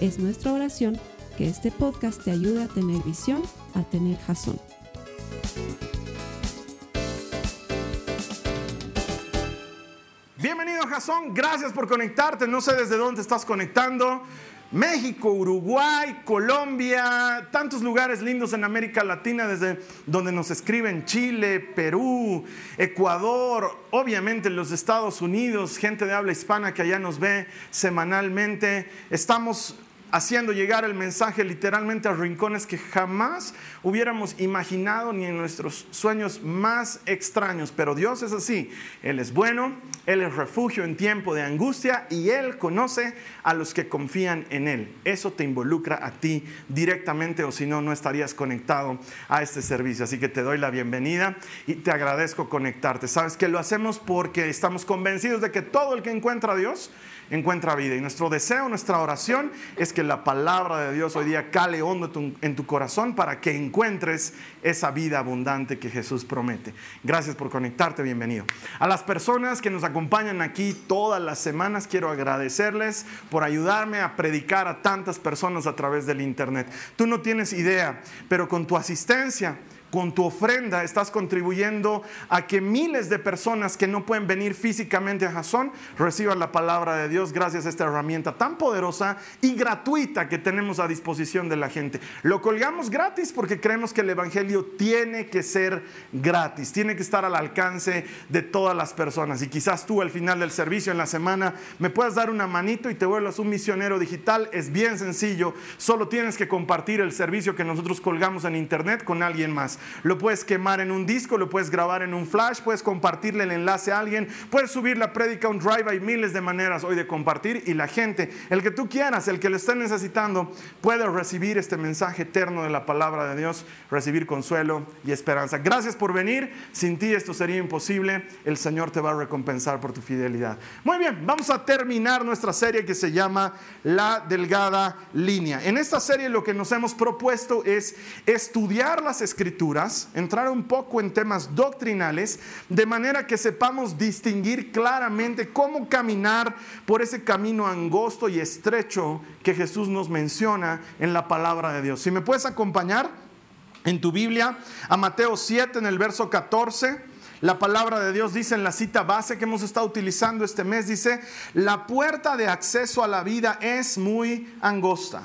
Es nuestra oración que este podcast te ayude a tener visión, a tener jazón. Bienvenido Jason, gracias por conectarte. No sé desde dónde estás conectando. México, Uruguay, Colombia, tantos lugares lindos en América Latina desde donde nos escriben Chile, Perú, Ecuador, obviamente los Estados Unidos, gente de habla hispana que allá nos ve semanalmente. Estamos haciendo llegar el mensaje literalmente a rincones que jamás hubiéramos imaginado ni en nuestros sueños más extraños. Pero Dios es así, Él es bueno, Él es refugio en tiempo de angustia y Él conoce a los que confían en Él. Eso te involucra a ti directamente o si no, no estarías conectado a este servicio. Así que te doy la bienvenida y te agradezco conectarte. Sabes que lo hacemos porque estamos convencidos de que todo el que encuentra a Dios, encuentra vida. Y nuestro deseo, nuestra oración es que la palabra de Dios hoy día cale hondo en tu corazón para que encuentres esa vida abundante que Jesús promete. Gracias por conectarte, bienvenido. A las personas que nos acompañan aquí todas las semanas, quiero agradecerles por ayudarme a predicar a tantas personas a través del Internet. Tú no tienes idea, pero con tu asistencia, con tu ofrenda estás contribuyendo a que miles de personas que no pueden venir físicamente a Jasón reciban la palabra de Dios gracias a esta herramienta tan poderosa y gratuita que tenemos a disposición de la gente. Lo colgamos gratis porque creemos que el Evangelio tiene que ser gratis, tiene que estar al alcance de todas las personas. Y quizás tú al final del servicio en la semana me puedas dar una manito y te vuelvas un misionero digital. Es bien sencillo, solo tienes que compartir el servicio que nosotros colgamos en internet con alguien más. Lo puedes quemar en un disco, lo puedes grabar en un flash, puedes compartirle el enlace a alguien, puedes subir la prédica a un drive. Hay miles de maneras hoy de compartir y la gente, el que tú quieras, el que lo esté necesitando, puede recibir este mensaje eterno de la palabra de Dios, recibir consuelo y esperanza. Gracias por venir. Sin ti esto sería imposible. El Señor te va a recompensar por tu fidelidad. Muy bien, vamos a terminar nuestra serie que se llama La Delgada Línea. En esta serie lo que nos hemos propuesto es estudiar las escrituras entrar un poco en temas doctrinales, de manera que sepamos distinguir claramente cómo caminar por ese camino angosto y estrecho que Jesús nos menciona en la palabra de Dios. Si me puedes acompañar en tu Biblia a Mateo 7 en el verso 14. La palabra de Dios dice en la cita base que hemos estado utilizando este mes, dice, la puerta de acceso a la vida es muy angosta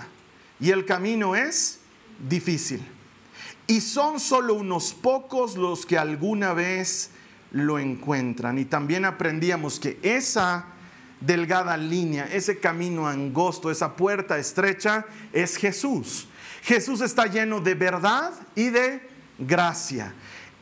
y el camino es difícil. Y son solo unos pocos los que alguna vez lo encuentran. Y también aprendíamos que esa delgada línea, ese camino angosto, esa puerta estrecha, es Jesús. Jesús está lleno de verdad y de gracia.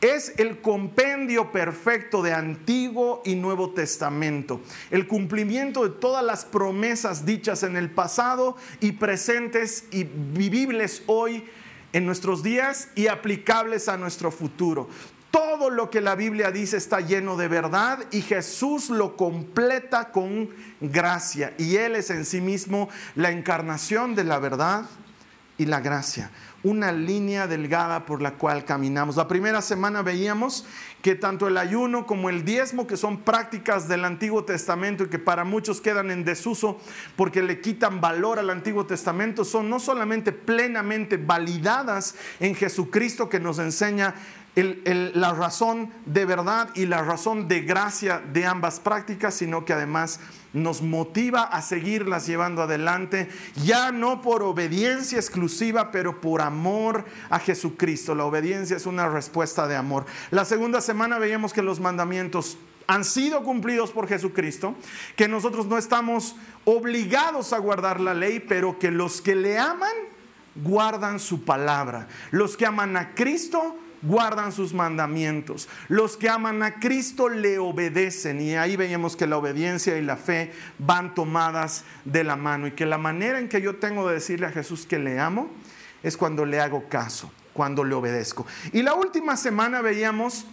Es el compendio perfecto de Antiguo y Nuevo Testamento, el cumplimiento de todas las promesas dichas en el pasado y presentes y vivibles hoy en nuestros días y aplicables a nuestro futuro. Todo lo que la Biblia dice está lleno de verdad y Jesús lo completa con gracia. Y Él es en sí mismo la encarnación de la verdad y la gracia una línea delgada por la cual caminamos. La primera semana veíamos que tanto el ayuno como el diezmo, que son prácticas del Antiguo Testamento y que para muchos quedan en desuso porque le quitan valor al Antiguo Testamento, son no solamente plenamente validadas en Jesucristo que nos enseña la razón de verdad y la razón de gracia de ambas prácticas, sino que además nos motiva a seguirlas llevando adelante, ya no por obediencia exclusiva, pero por amor a Jesucristo. La obediencia es una respuesta de amor. La segunda semana veíamos que los mandamientos han sido cumplidos por Jesucristo, que nosotros no estamos obligados a guardar la ley, pero que los que le aman guardan su palabra. Los que aman a Cristo guardan sus mandamientos. Los que aman a Cristo le obedecen. Y ahí veíamos que la obediencia y la fe van tomadas de la mano. Y que la manera en que yo tengo de decirle a Jesús que le amo es cuando le hago caso, cuando le obedezco. Y la última semana veíamos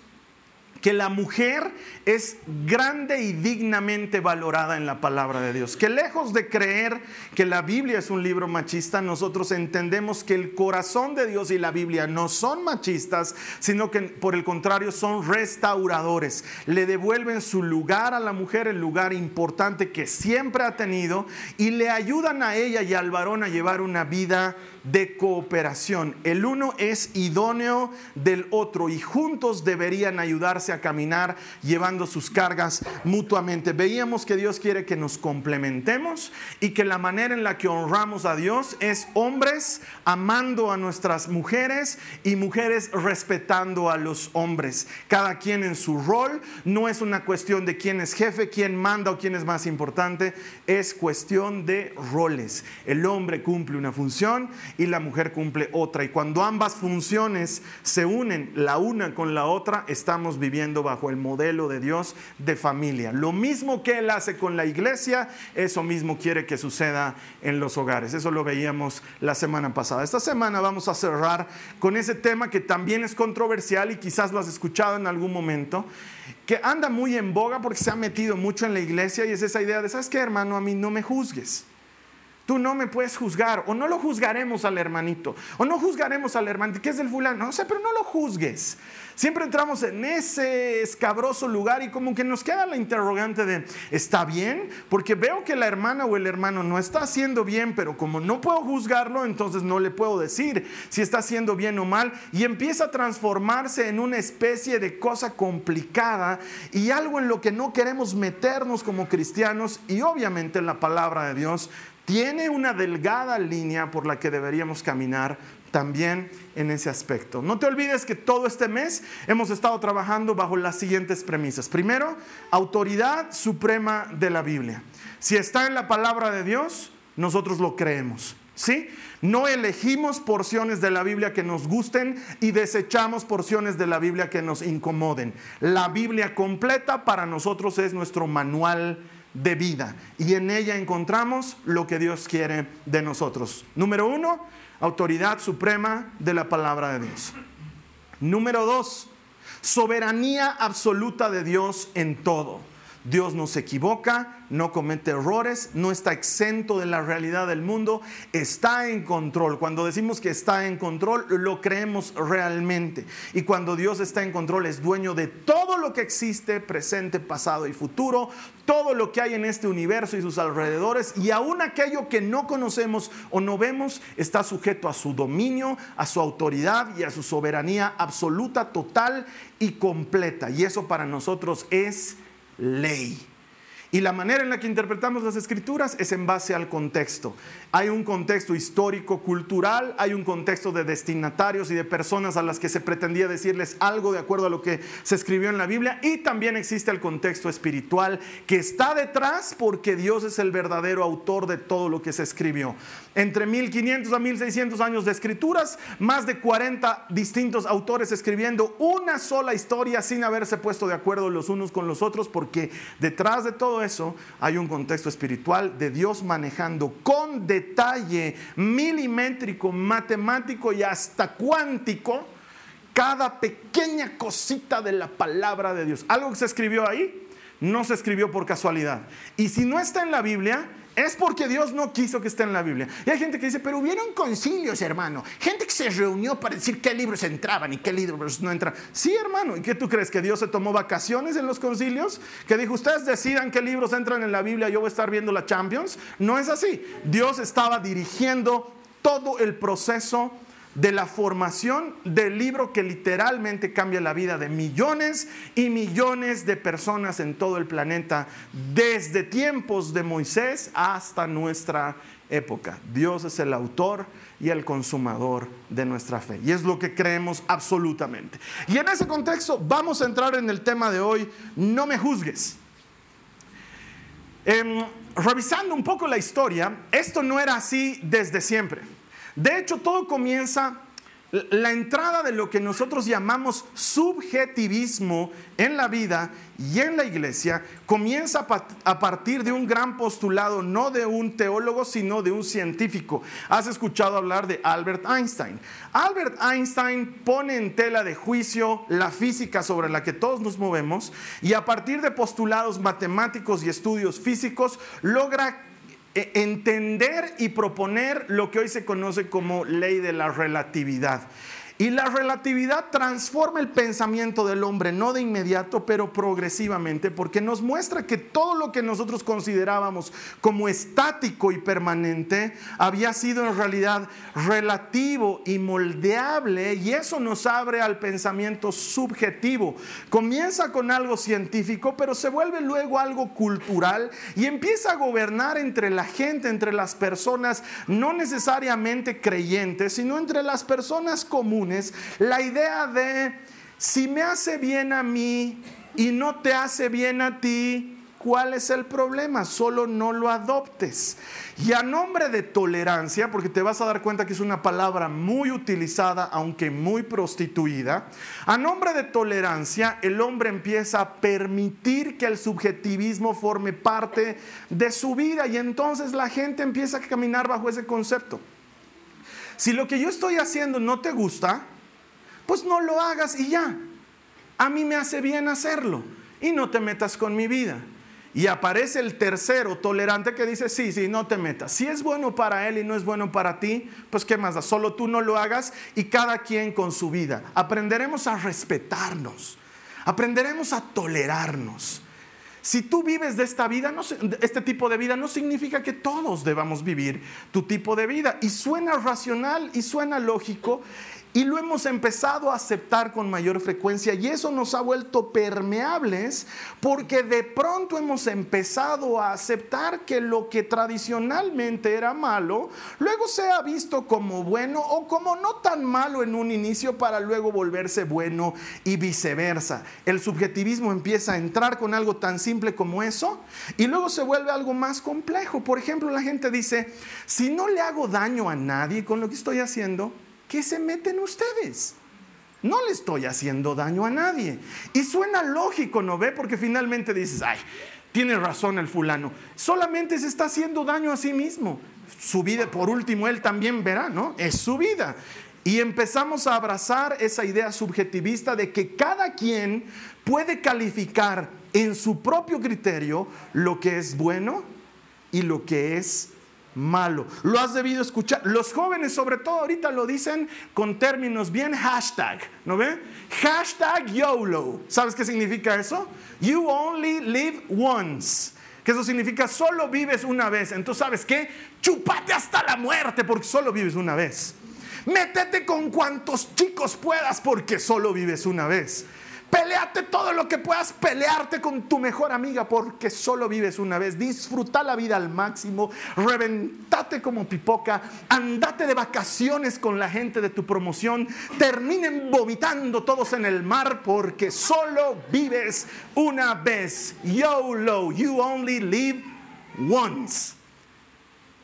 que la mujer es grande y dignamente valorada en la palabra de Dios. Que lejos de creer que la Biblia es un libro machista, nosotros entendemos que el corazón de Dios y la Biblia no son machistas, sino que por el contrario son restauradores. Le devuelven su lugar a la mujer, el lugar importante que siempre ha tenido, y le ayudan a ella y al varón a llevar una vida de cooperación. El uno es idóneo del otro y juntos deberían ayudarse a caminar llevando sus cargas mutuamente. Veíamos que Dios quiere que nos complementemos y que la manera en la que honramos a Dios es hombres amando a nuestras mujeres y mujeres respetando a los hombres. Cada quien en su rol. No es una cuestión de quién es jefe, quién manda o quién es más importante. Es cuestión de roles. El hombre cumple una función y la mujer cumple otra. Y cuando ambas funciones se unen la una con la otra, estamos viviendo bajo el modelo de Dios de familia. Lo mismo que Él hace con la iglesia, eso mismo quiere que suceda en los hogares. Eso lo veíamos la semana pasada. Esta semana vamos a cerrar con ese tema que también es controversial y quizás lo has escuchado en algún momento que anda muy en boga porque se ha metido mucho en la iglesia y es esa idea de, ¿sabes qué, hermano? A mí no me juzgues. Tú no me puedes juzgar, o no lo juzgaremos al hermanito, o no juzgaremos al hermanito, que es del fulano, no sé, pero no lo juzgues. Siempre entramos en ese escabroso lugar y como que nos queda la interrogante de, ¿está bien? Porque veo que la hermana o el hermano no está haciendo bien, pero como no puedo juzgarlo, entonces no le puedo decir si está haciendo bien o mal. Y empieza a transformarse en una especie de cosa complicada y algo en lo que no queremos meternos como cristianos y obviamente en la palabra de Dios tiene una delgada línea por la que deberíamos caminar también en ese aspecto. No te olvides que todo este mes hemos estado trabajando bajo las siguientes premisas. Primero, autoridad suprema de la Biblia. Si está en la palabra de Dios, nosotros lo creemos. ¿Sí? No elegimos porciones de la Biblia que nos gusten y desechamos porciones de la Biblia que nos incomoden. La Biblia completa para nosotros es nuestro manual de vida y en ella encontramos lo que Dios quiere de nosotros. Número uno, autoridad suprema de la palabra de Dios. Número dos, soberanía absoluta de Dios en todo. Dios no se equivoca, no comete errores, no está exento de la realidad del mundo, está en control. Cuando decimos que está en control, lo creemos realmente. Y cuando Dios está en control, es dueño de todo lo que existe, presente, pasado y futuro, todo lo que hay en este universo y sus alrededores, y aún aquello que no conocemos o no vemos, está sujeto a su dominio, a su autoridad y a su soberanía absoluta, total y completa. Y eso para nosotros es ley. Y la manera en la que interpretamos las escrituras es en base al contexto. Hay un contexto histórico, cultural, hay un contexto de destinatarios y de personas a las que se pretendía decirles algo de acuerdo a lo que se escribió en la Biblia y también existe el contexto espiritual que está detrás porque Dios es el verdadero autor de todo lo que se escribió. Entre 1500 a 1600 años de escrituras, más de 40 distintos autores escribiendo una sola historia sin haberse puesto de acuerdo los unos con los otros porque detrás de todo eso hay un contexto espiritual de Dios manejando con detalle milimétrico, matemático y hasta cuántico cada pequeña cosita de la palabra de Dios. Algo que se escribió ahí no se escribió por casualidad. Y si no está en la Biblia, es porque Dios no quiso que esté en la Biblia. Y hay gente que dice, pero hubieron concilios, hermano. Gente que se reunió para decir qué libros entraban y qué libros no entraban. Sí, hermano. ¿Y qué tú crees? ¿Que Dios se tomó vacaciones en los concilios? ¿Que dijo, ustedes decidan qué libros entran en la Biblia, yo voy a estar viendo la Champions? No es así. Dios estaba dirigiendo todo el proceso de la formación del libro que literalmente cambia la vida de millones y millones de personas en todo el planeta, desde tiempos de Moisés hasta nuestra época. Dios es el autor y el consumador de nuestra fe. Y es lo que creemos absolutamente. Y en ese contexto vamos a entrar en el tema de hoy, no me juzgues. Em, revisando un poco la historia, esto no era así desde siempre. De hecho, todo comienza la entrada de lo que nosotros llamamos subjetivismo en la vida y en la iglesia comienza a partir de un gran postulado, no de un teólogo, sino de un científico. Has escuchado hablar de Albert Einstein. Albert Einstein pone en tela de juicio la física sobre la que todos nos movemos y a partir de postulados matemáticos y estudios físicos logra entender y proponer lo que hoy se conoce como ley de la relatividad. Y la relatividad transforma el pensamiento del hombre, no de inmediato, pero progresivamente, porque nos muestra que todo lo que nosotros considerábamos como estático y permanente había sido en realidad relativo y moldeable, y eso nos abre al pensamiento subjetivo. Comienza con algo científico, pero se vuelve luego algo cultural y empieza a gobernar entre la gente, entre las personas no necesariamente creyentes, sino entre las personas comunes la idea de si me hace bien a mí y no te hace bien a ti, ¿cuál es el problema? Solo no lo adoptes. Y a nombre de tolerancia, porque te vas a dar cuenta que es una palabra muy utilizada, aunque muy prostituida, a nombre de tolerancia el hombre empieza a permitir que el subjetivismo forme parte de su vida y entonces la gente empieza a caminar bajo ese concepto. Si lo que yo estoy haciendo no te gusta, pues no lo hagas y ya. A mí me hace bien hacerlo y no te metas con mi vida. Y aparece el tercero tolerante que dice, sí, sí, no te metas. Si es bueno para él y no es bueno para ti, pues qué más da, solo tú no lo hagas y cada quien con su vida. Aprenderemos a respetarnos, aprenderemos a tolerarnos. Si tú vives de esta vida, este tipo de vida, no significa que todos debamos vivir tu tipo de vida. Y suena racional y suena lógico y lo hemos empezado a aceptar con mayor frecuencia y eso nos ha vuelto permeables porque de pronto hemos empezado a aceptar que lo que tradicionalmente era malo, luego se ha visto como bueno o como no tan malo en un inicio para luego volverse bueno y viceversa. El subjetivismo empieza a entrar con algo tan simple como eso y luego se vuelve algo más complejo. Por ejemplo, la gente dice, si no le hago daño a nadie con lo que estoy haciendo, ¿qué se meten ustedes? No le estoy haciendo daño a nadie. Y suena lógico, ¿no ve? Porque finalmente dices, ay, tiene razón el fulano. Solamente se está haciendo daño a sí mismo. Su vida, por último, él también verá, ¿no? Es su vida. Y empezamos a abrazar esa idea subjetivista de que cada quien puede calificar en su propio criterio lo que es bueno y lo que es malo. Lo has debido escuchar. Los jóvenes sobre todo ahorita lo dicen con términos bien hashtag, ¿no ve? Hashtag YOLO. ¿Sabes qué significa eso? You only live once. Que eso significa solo vives una vez. Entonces, ¿sabes qué? Chupate hasta la muerte porque solo vives una vez. Métete con cuantos chicos puedas porque solo vives una vez. Peleate todo lo que puedas pelearte con tu mejor amiga porque solo vives una vez. Disfruta la vida al máximo. Reventate como pipoca. Andate de vacaciones con la gente de tu promoción. Terminen vomitando todos en el mar porque solo vives una vez. YOLO, you only live once.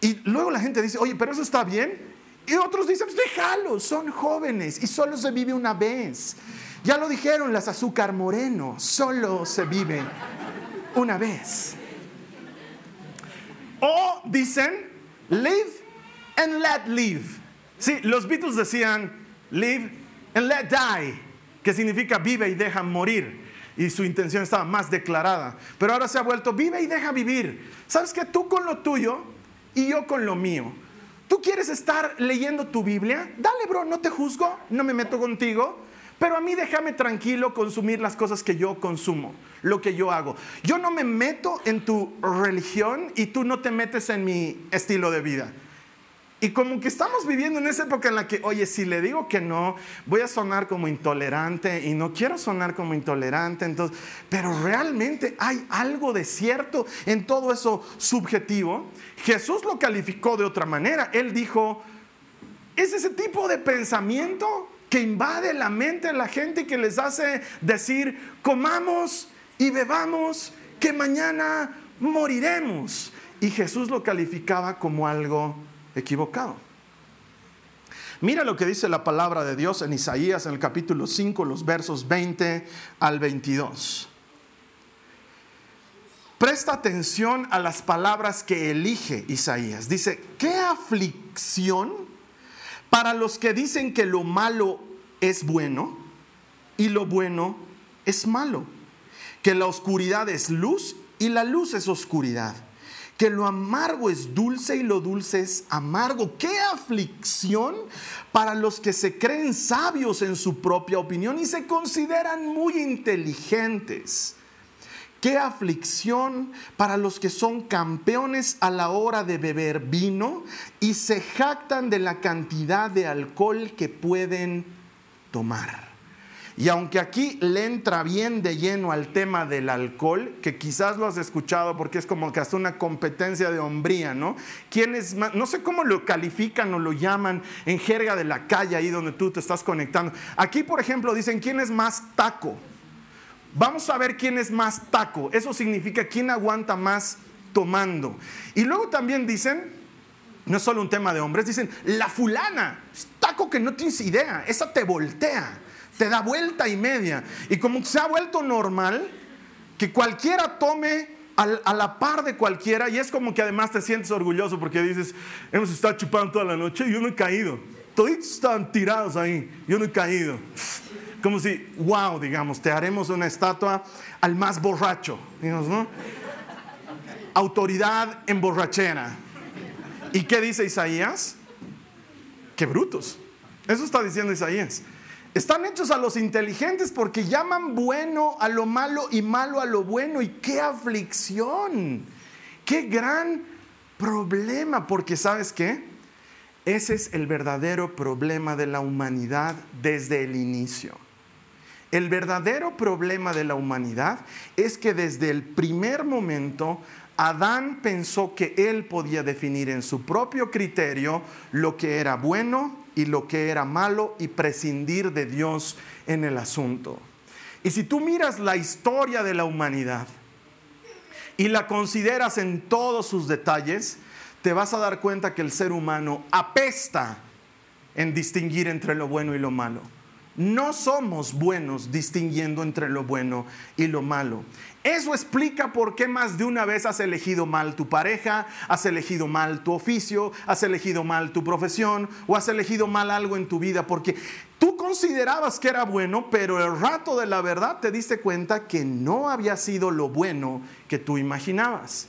Y luego la gente dice, oye, pero eso está bien. Y otros dicen, pues déjalo, son jóvenes y solo se vive una vez. Ya lo dijeron las azúcar moreno, solo se vive una vez. O dicen, live and let live. Sí, los Beatles decían, live and let die, que significa vive y deja morir. Y su intención estaba más declarada. Pero ahora se ha vuelto, vive y deja vivir. ¿Sabes que Tú con lo tuyo y yo con lo mío. ¿Tú quieres estar leyendo tu Biblia? Dale, bro, no te juzgo, no me meto contigo. Pero a mí déjame tranquilo consumir las cosas que yo consumo, lo que yo hago. Yo no me meto en tu religión y tú no te metes en mi estilo de vida. Y como que estamos viviendo en esa época en la que, oye, si le digo que no, voy a sonar como intolerante y no quiero sonar como intolerante, entonces, pero realmente hay algo de cierto en todo eso subjetivo. Jesús lo calificó de otra manera. Él dijo, es ese tipo de pensamiento que invade la mente de la gente que les hace decir, comamos y bebamos, que mañana moriremos. Y Jesús lo calificaba como algo equivocado. Mira lo que dice la palabra de Dios en Isaías en el capítulo 5, los versos 20 al 22. Presta atención a las palabras que elige Isaías. Dice, ¿qué aflicción para los que dicen que lo malo es bueno y lo bueno es malo? Que la oscuridad es luz y la luz es oscuridad que lo amargo es dulce y lo dulce es amargo. ¡Qué aflicción para los que se creen sabios en su propia opinión y se consideran muy inteligentes! ¡Qué aflicción para los que son campeones a la hora de beber vino y se jactan de la cantidad de alcohol que pueden tomar! Y aunque aquí le entra bien de lleno al tema del alcohol, que quizás lo has escuchado porque es como que hasta una competencia de hombría, ¿no? ¿Quién es más? No sé cómo lo califican o lo llaman en jerga de la calle ahí donde tú te estás conectando. Aquí, por ejemplo, dicen quién es más taco. Vamos a ver quién es más taco. Eso significa quién aguanta más tomando. Y luego también dicen, no es solo un tema de hombres, dicen, la fulana, taco que no tienes idea, esa te voltea te da vuelta y media. Y como se ha vuelto normal, que cualquiera tome a la par de cualquiera y es como que además te sientes orgulloso porque dices, hemos estado chupando toda la noche y yo no he caído. Todos están tirados ahí, yo no he caído. Como si, wow, digamos, te haremos una estatua al más borracho, digamos, ¿no? Autoridad en borrachera. ¿Y qué dice Isaías? Qué brutos. Eso está diciendo Isaías. Están hechos a los inteligentes porque llaman bueno a lo malo y malo a lo bueno. Y qué aflicción, qué gran problema, porque sabes qué? Ese es el verdadero problema de la humanidad desde el inicio. El verdadero problema de la humanidad es que desde el primer momento Adán pensó que él podía definir en su propio criterio lo que era bueno y lo que era malo y prescindir de Dios en el asunto. Y si tú miras la historia de la humanidad y la consideras en todos sus detalles, te vas a dar cuenta que el ser humano apesta en distinguir entre lo bueno y lo malo. No somos buenos distinguiendo entre lo bueno y lo malo. Eso explica por qué más de una vez has elegido mal tu pareja, has elegido mal tu oficio, has elegido mal tu profesión o has elegido mal algo en tu vida, porque tú considerabas que era bueno, pero el rato de la verdad te diste cuenta que no había sido lo bueno que tú imaginabas.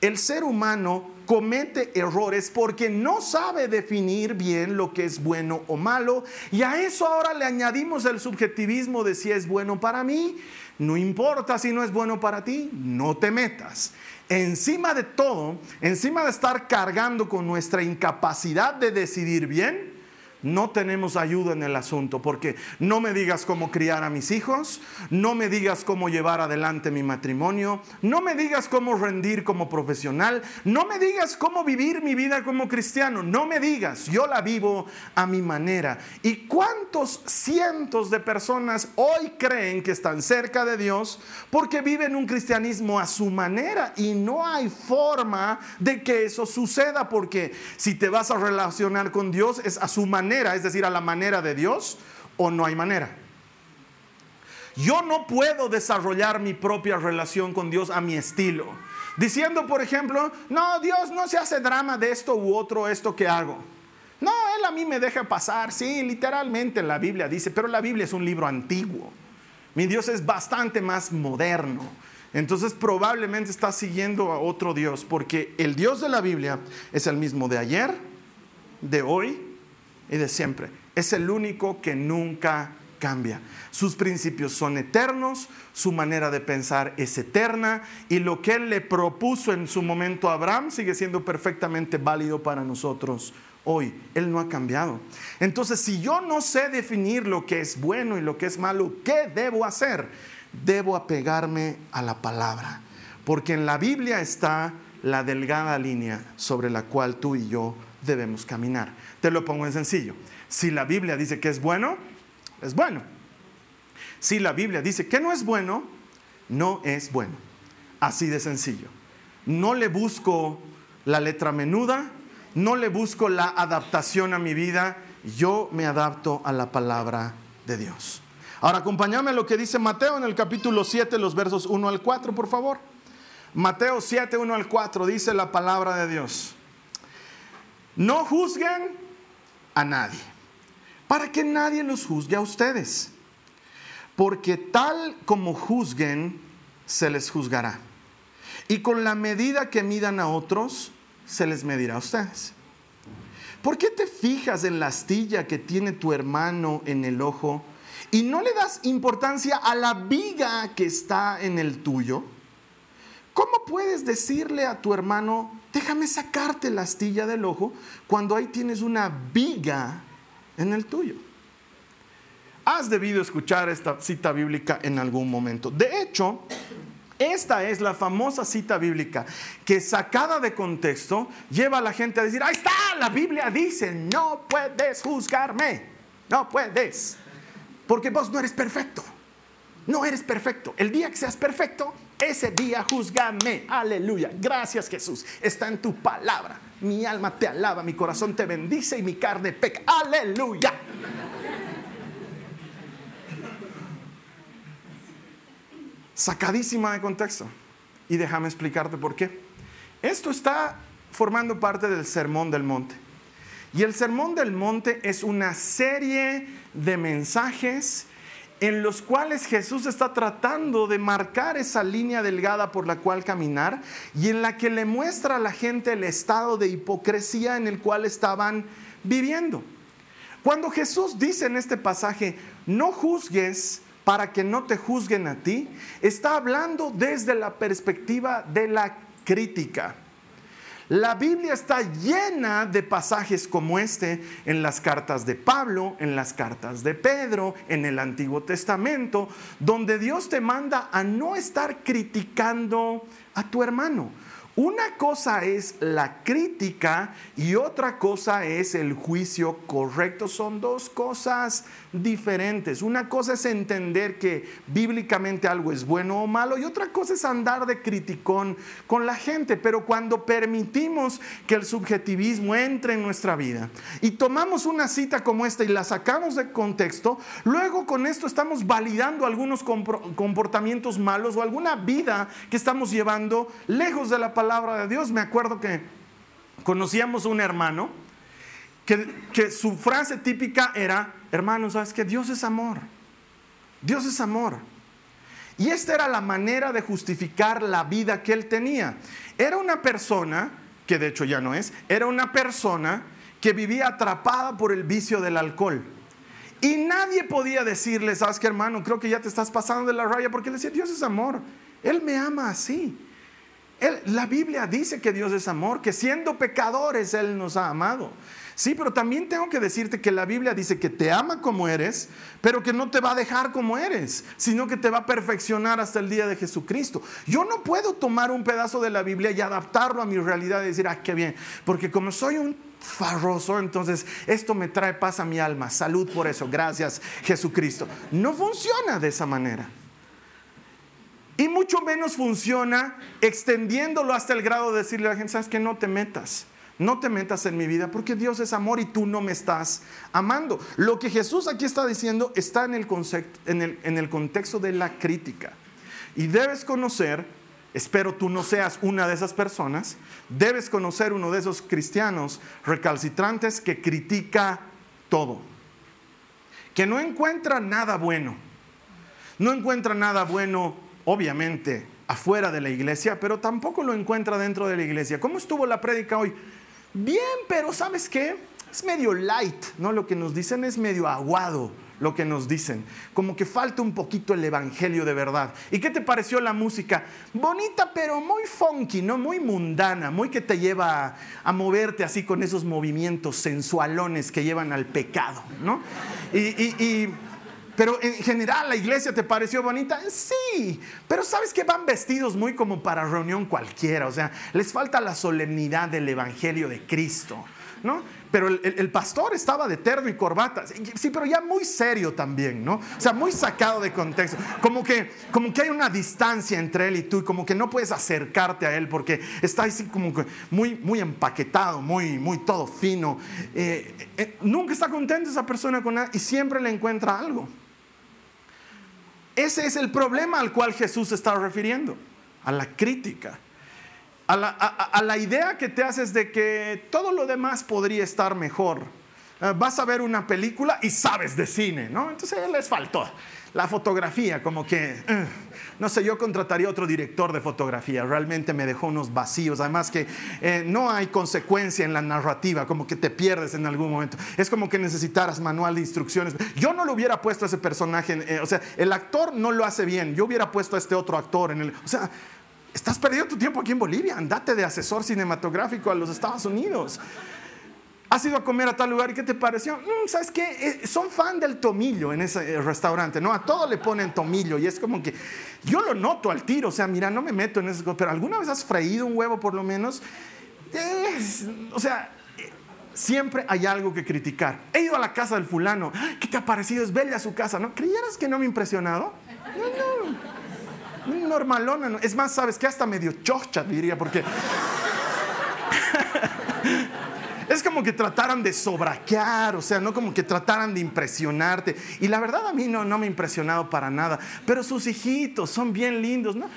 El ser humano comete errores porque no sabe definir bien lo que es bueno o malo y a eso ahora le añadimos el subjetivismo de si es bueno para mí. No importa si no es bueno para ti, no te metas. Encima de todo, encima de estar cargando con nuestra incapacidad de decidir bien, no tenemos ayuda en el asunto, porque no me digas cómo criar a mis hijos, no me digas cómo llevar adelante mi matrimonio, no me digas cómo rendir como profesional, no me digas cómo vivir mi vida como cristiano, no me digas, yo la vivo a mi manera. ¿Y cuántos cientos de personas hoy creen que están cerca de Dios porque viven un cristianismo a su manera y no hay forma de que eso suceda porque si te vas a relacionar con Dios es a su manera es decir, a la manera de Dios, o no hay manera. Yo no puedo desarrollar mi propia relación con Dios a mi estilo. Diciendo, por ejemplo, no, Dios no se hace drama de esto u otro, esto que hago. No, Él a mí me deja pasar. Sí, literalmente la Biblia dice, pero la Biblia es un libro antiguo. Mi Dios es bastante más moderno. Entonces probablemente está siguiendo a otro Dios, porque el Dios de la Biblia es el mismo de ayer, de hoy y de siempre. Es el único que nunca cambia. Sus principios son eternos, su manera de pensar es eterna y lo que él le propuso en su momento a Abraham sigue siendo perfectamente válido para nosotros hoy. Él no ha cambiado. Entonces, si yo no sé definir lo que es bueno y lo que es malo, ¿qué debo hacer? Debo apegarme a la palabra, porque en la Biblia está la delgada línea sobre la cual tú y yo debemos caminar. Te lo pongo en sencillo. Si la Biblia dice que es bueno, es bueno. Si la Biblia dice que no es bueno, no es bueno. Así de sencillo. No le busco la letra menuda, no le busco la adaptación a mi vida, yo me adapto a la palabra de Dios. Ahora acompáñame a lo que dice Mateo en el capítulo 7, los versos 1 al 4, por favor. Mateo 7, 1 al 4 dice la palabra de Dios. No juzguen a nadie, para que nadie los juzgue a ustedes, porque tal como juzguen, se les juzgará. Y con la medida que midan a otros, se les medirá a ustedes. ¿Por qué te fijas en la astilla que tiene tu hermano en el ojo y no le das importancia a la viga que está en el tuyo? ¿Cómo puedes decirle a tu hermano, déjame sacarte la astilla del ojo cuando ahí tienes una viga en el tuyo? Has debido escuchar esta cita bíblica en algún momento. De hecho, esta es la famosa cita bíblica que sacada de contexto lleva a la gente a decir, ahí está, la Biblia dice, no puedes juzgarme, no puedes, porque vos no eres perfecto, no eres perfecto. El día que seas perfecto, ese día juzgame, aleluya. Gracias Jesús, está en tu palabra. Mi alma te alaba, mi corazón te bendice y mi carne peca, aleluya. sacadísima de contexto. Y déjame explicarte por qué. Esto está formando parte del Sermón del Monte. Y el Sermón del Monte es una serie de mensajes en los cuales Jesús está tratando de marcar esa línea delgada por la cual caminar y en la que le muestra a la gente el estado de hipocresía en el cual estaban viviendo. Cuando Jesús dice en este pasaje, no juzgues para que no te juzguen a ti, está hablando desde la perspectiva de la crítica. La Biblia está llena de pasajes como este en las cartas de Pablo, en las cartas de Pedro, en el Antiguo Testamento, donde Dios te manda a no estar criticando a tu hermano. Una cosa es la crítica y otra cosa es el juicio correcto. Son dos cosas diferentes. Una cosa es entender que bíblicamente algo es bueno o malo y otra cosa es andar de criticón con la gente. Pero cuando permitimos que el subjetivismo entre en nuestra vida y tomamos una cita como esta y la sacamos de contexto, luego con esto estamos validando algunos comportamientos malos o alguna vida que estamos llevando lejos de la palabra de Dios. Me acuerdo que conocíamos un hermano que, su frase típica era, hermano, ¿sabes que Dios es amor. Dios es amor. Y esta era la manera de justificar la vida que él tenía. Era una persona, que de hecho ya no es, era una persona que vivía atrapada por el vicio del alcohol. Y nadie podía decirle, sabes que hermano, creo que ya te estás pasando de la raya, porque él decía, Dios es amor. Él me ama así la Biblia dice que Dios es amor, que siendo pecadores Él nos ha amado. Sí, pero también tengo que decirte que la Biblia dice que te ama como eres, pero que no te va a dejar como eres, sino que te va a perfeccionar hasta el día de Jesucristo. Yo no puedo tomar un pedazo de la Biblia y adaptarlo a mi realidad y decir, ah, qué bien, porque como soy un farroso, entonces esto me trae paz a mi alma. Salud por eso, gracias Jesucristo. No funciona de esa manera. Y mucho menos funciona extendiéndolo hasta el grado de decirle a la gente, sabes que no te metas. No te metas en mi vida porque Dios es amor y tú no me estás amando. Lo que Jesús aquí está diciendo está en el, en el, en el contexto de la crítica. Y debes conocer, espero tú no seas una de esas personas, debes conocer uno de esos cristianos recalcitrantes que critica todo, que no encuentra nada bueno, no encuentra nada bueno obviamente afuera de la iglesia, pero tampoco lo encuentra dentro de la iglesia. ¿Cómo estuvo la prédica hoy? Bien, pero ¿sabes qué? Es medio light, ¿no? Lo que nos dicen es medio aguado lo que nos dicen, como que falta un poquito el evangelio de verdad. ¿Y qué te pareció la música? Bonita, pero muy funky, ¿no? Muy mundana, muy que te lleva a, moverte así con esos movimientos sensualones que llevan al pecado, ¿no? y pero en general, ¿la iglesia te pareció bonita? Sí, pero sabes que van vestidos muy como para reunión cualquiera, o sea, les falta la solemnidad del Evangelio de Cristo. ¿no? Pero el, pastor estaba de terno y corbata. Sí, pero ya muy serio también, ¿no? O sea, muy sacado de contexto. Como que, como que hay una distancia entre él y tú y como que no puedes acercarte a él porque está así como que muy, muy empaquetado, muy, muy todo fino. Eh, eh, nunca está contenta esa persona con nada y siempre le encuentra algo. Ese es el problema al cual Jesús se está refiriendo, a la crítica a la, idea que te haces de que todo lo demás podría estar mejor. Eh, vas a ver una película y sabes de cine, ¿no? Entonces les faltó la fotografía, como que, eh, no sé, yo contrataría otro director de fotografía, realmente me dejó unos vacíos, además que eh, no hay consecuencia en la narrativa, como que te pierdes en algún momento, es como que necesitaras manual de instrucciones. Yo no lo hubiera puesto a ese personaje, o sea, el actor no lo hace bien, yo hubiera puesto a este otro actor en el, o sea, Estás perdiendo tu tiempo aquí en Bolivia. Andate de asesor cinematográfico a los Estados Unidos. ¿Has ido a comer a tal lugar y qué te pareció? Mm, ¿Sabes qué? Eh, son fan del tomillo en ese eh, restaurante, ¿no? A todo le ponen tomillo y es como que yo lo noto al tiro, o sea, mira, no me meto en eso, pero ¿alguna vez has freído un huevo por lo menos? o sea, siempre hay algo que criticar. He ido a la casa del fulano, ¿qué te ha parecido? Es bella su casa, ¿no? ¿Creyeras que no me ha impresionado? No, no normalona. Es más, ¿sabes que Hasta medio chocha, diría, porque... es como que trataran de sobraquear, o sea, no como que trataran de impresionarte. Y la verdad a mí no, no me ha impresionado para nada. Pero sus hijitos son bien lindos, ¿no?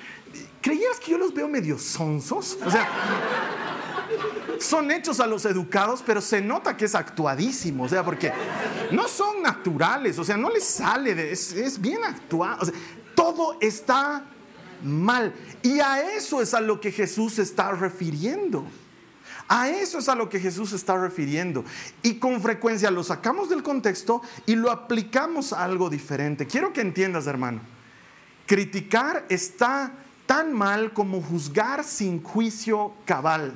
¿Creías que yo los veo medio sonsos? O sea, son hechos a los educados, pero se nota que es actuadísimo, o sea, porque no son naturales, o sea, no les sale, de, es, es bien actuado. O sea, todo está mal. Y a eso es a lo que Jesús está refiriendo. A eso es a lo que Jesús está refiriendo. Y con frecuencia lo sacamos del contexto y lo aplicamos a algo diferente. Quiero que entiendas, hermano. Criticar está tan mal como juzgar sin juicio cabal.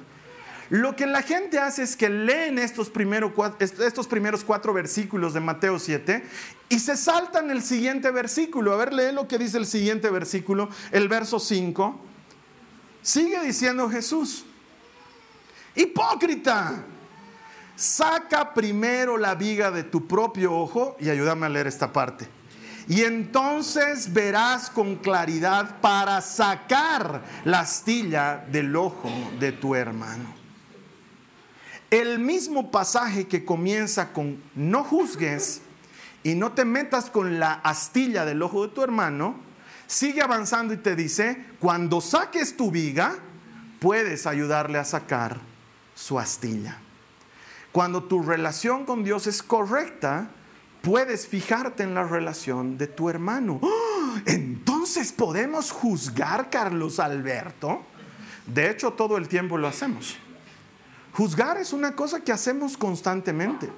Lo que la gente hace es que leen estos, primeros cuatro versículos de Mateo 7 y se saltan el siguiente versículo. A ver, lee lo que dice el siguiente versículo, el verso 5. Sigue diciendo Jesús, hipócrita, saca primero la viga de tu propio ojo y ayúdame a leer esta parte. Y entonces verás con claridad para sacar la astilla del ojo de tu hermano. El mismo pasaje que comienza con no juzgues y no te metas con la astilla del ojo de tu hermano, sigue avanzando y te dice, cuando saques tu viga, puedes ayudarle a sacar su astilla. Cuando tu relación con Dios es correcta, puedes fijarte en la relación de tu hermano. ¡Oh! Entonces podemos juzgar, Carlos Alberto. De hecho, todo el tiempo lo hacemos. Juzgar es una cosa que hacemos constantemente.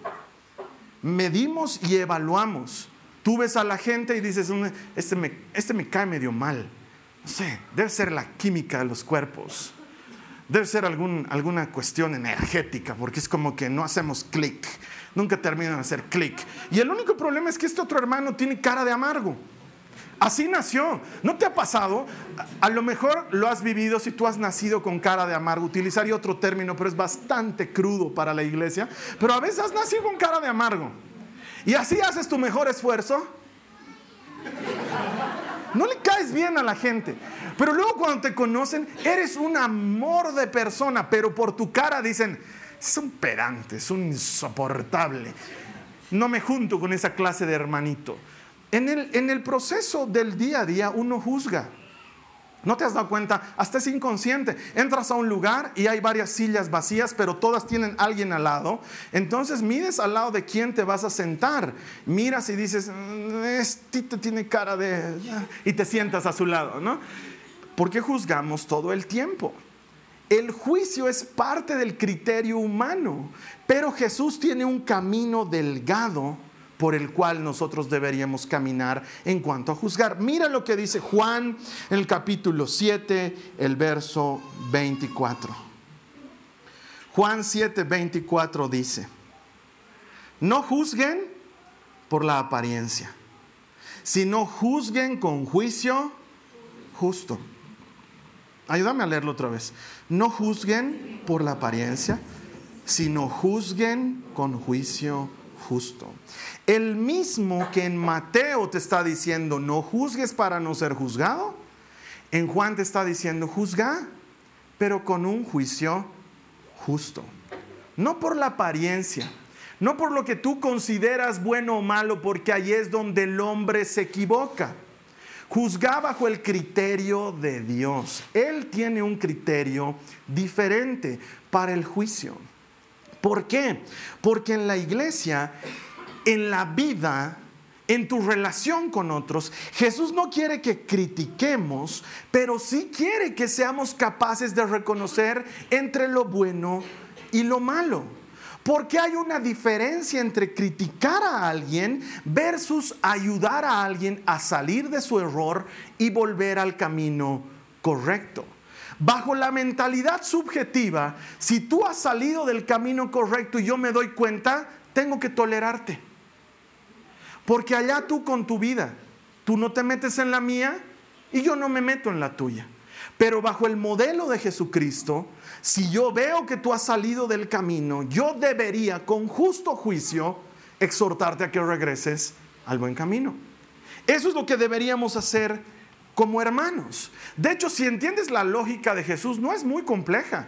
Medimos y evaluamos. Tú ves a la gente y dices, este me, este me cae medio mal. No sé, debe ser la química de los cuerpos. Debe ser algún, alguna cuestión energética, porque es como que no hacemos clic. Nunca terminan de hacer clic. Y el único problema es que este otro hermano tiene cara de amargo. Así nació. ¿No te ha pasado? A lo mejor lo has vivido si tú has nacido con cara de amargo. Utilizaría otro término, pero es bastante crudo para la iglesia. Pero a veces has nacido con cara de amargo. Y así haces tu mejor esfuerzo. No le caes bien a la gente. Pero luego cuando te conocen, eres un amor de persona. Pero por tu cara dicen, es un pedante, es un insoportable. No me junto con esa clase de hermanito. En el, proceso del día a día uno juzga. ¿No te has dado cuenta? Hasta es inconsciente. Entras a un lugar y hay varias sillas vacías, pero todas tienen alguien al lado. Entonces mides al lado de quién te vas a sentar. Miras y dices, mm, este tiene cara de... y te sientas a su lado, ¿no? Porque juzgamos todo el tiempo. El juicio es parte del criterio humano, pero Jesús tiene un camino delgado por el cual nosotros deberíamos caminar en cuanto a juzgar. Mira lo que dice Juan en el capítulo 7, el verso 24. Juan 7, 24 dice, no juzguen por la apariencia, sino juzguen con juicio justo. Ayúdame a leerlo otra vez. No juzguen por la apariencia, sino juzguen con juicio justo. El mismo que en Mateo te está diciendo, no juzgues para no ser juzgado, en Juan te está diciendo, juzga, pero con un juicio justo. No por la apariencia, no por lo que tú consideras bueno o malo, porque ahí es donde el hombre se equivoca. Juzga bajo el criterio de Dios. Él tiene un criterio diferente para el juicio. ¿Por qué? Porque en la iglesia, en la vida, en tu relación con otros, Jesús no quiere que critiquemos, pero sí quiere que seamos capaces de reconocer entre lo bueno y lo malo. Porque hay una diferencia entre criticar a alguien versus ayudar a alguien a salir de su error y volver al camino correcto. Bajo la mentalidad subjetiva, si tú has salido del camino correcto y yo me doy cuenta, tengo que tolerarte. Porque allá tú con tu vida, tú no te metes en la mía y yo no me meto en la tuya. Pero bajo el modelo de Jesucristo, si yo veo que tú has salido del camino, yo debería con justo juicio exhortarte a que regreses al buen camino. Eso es lo que deberíamos hacer como hermanos. De hecho, si entiendes la lógica de Jesús, no es muy compleja.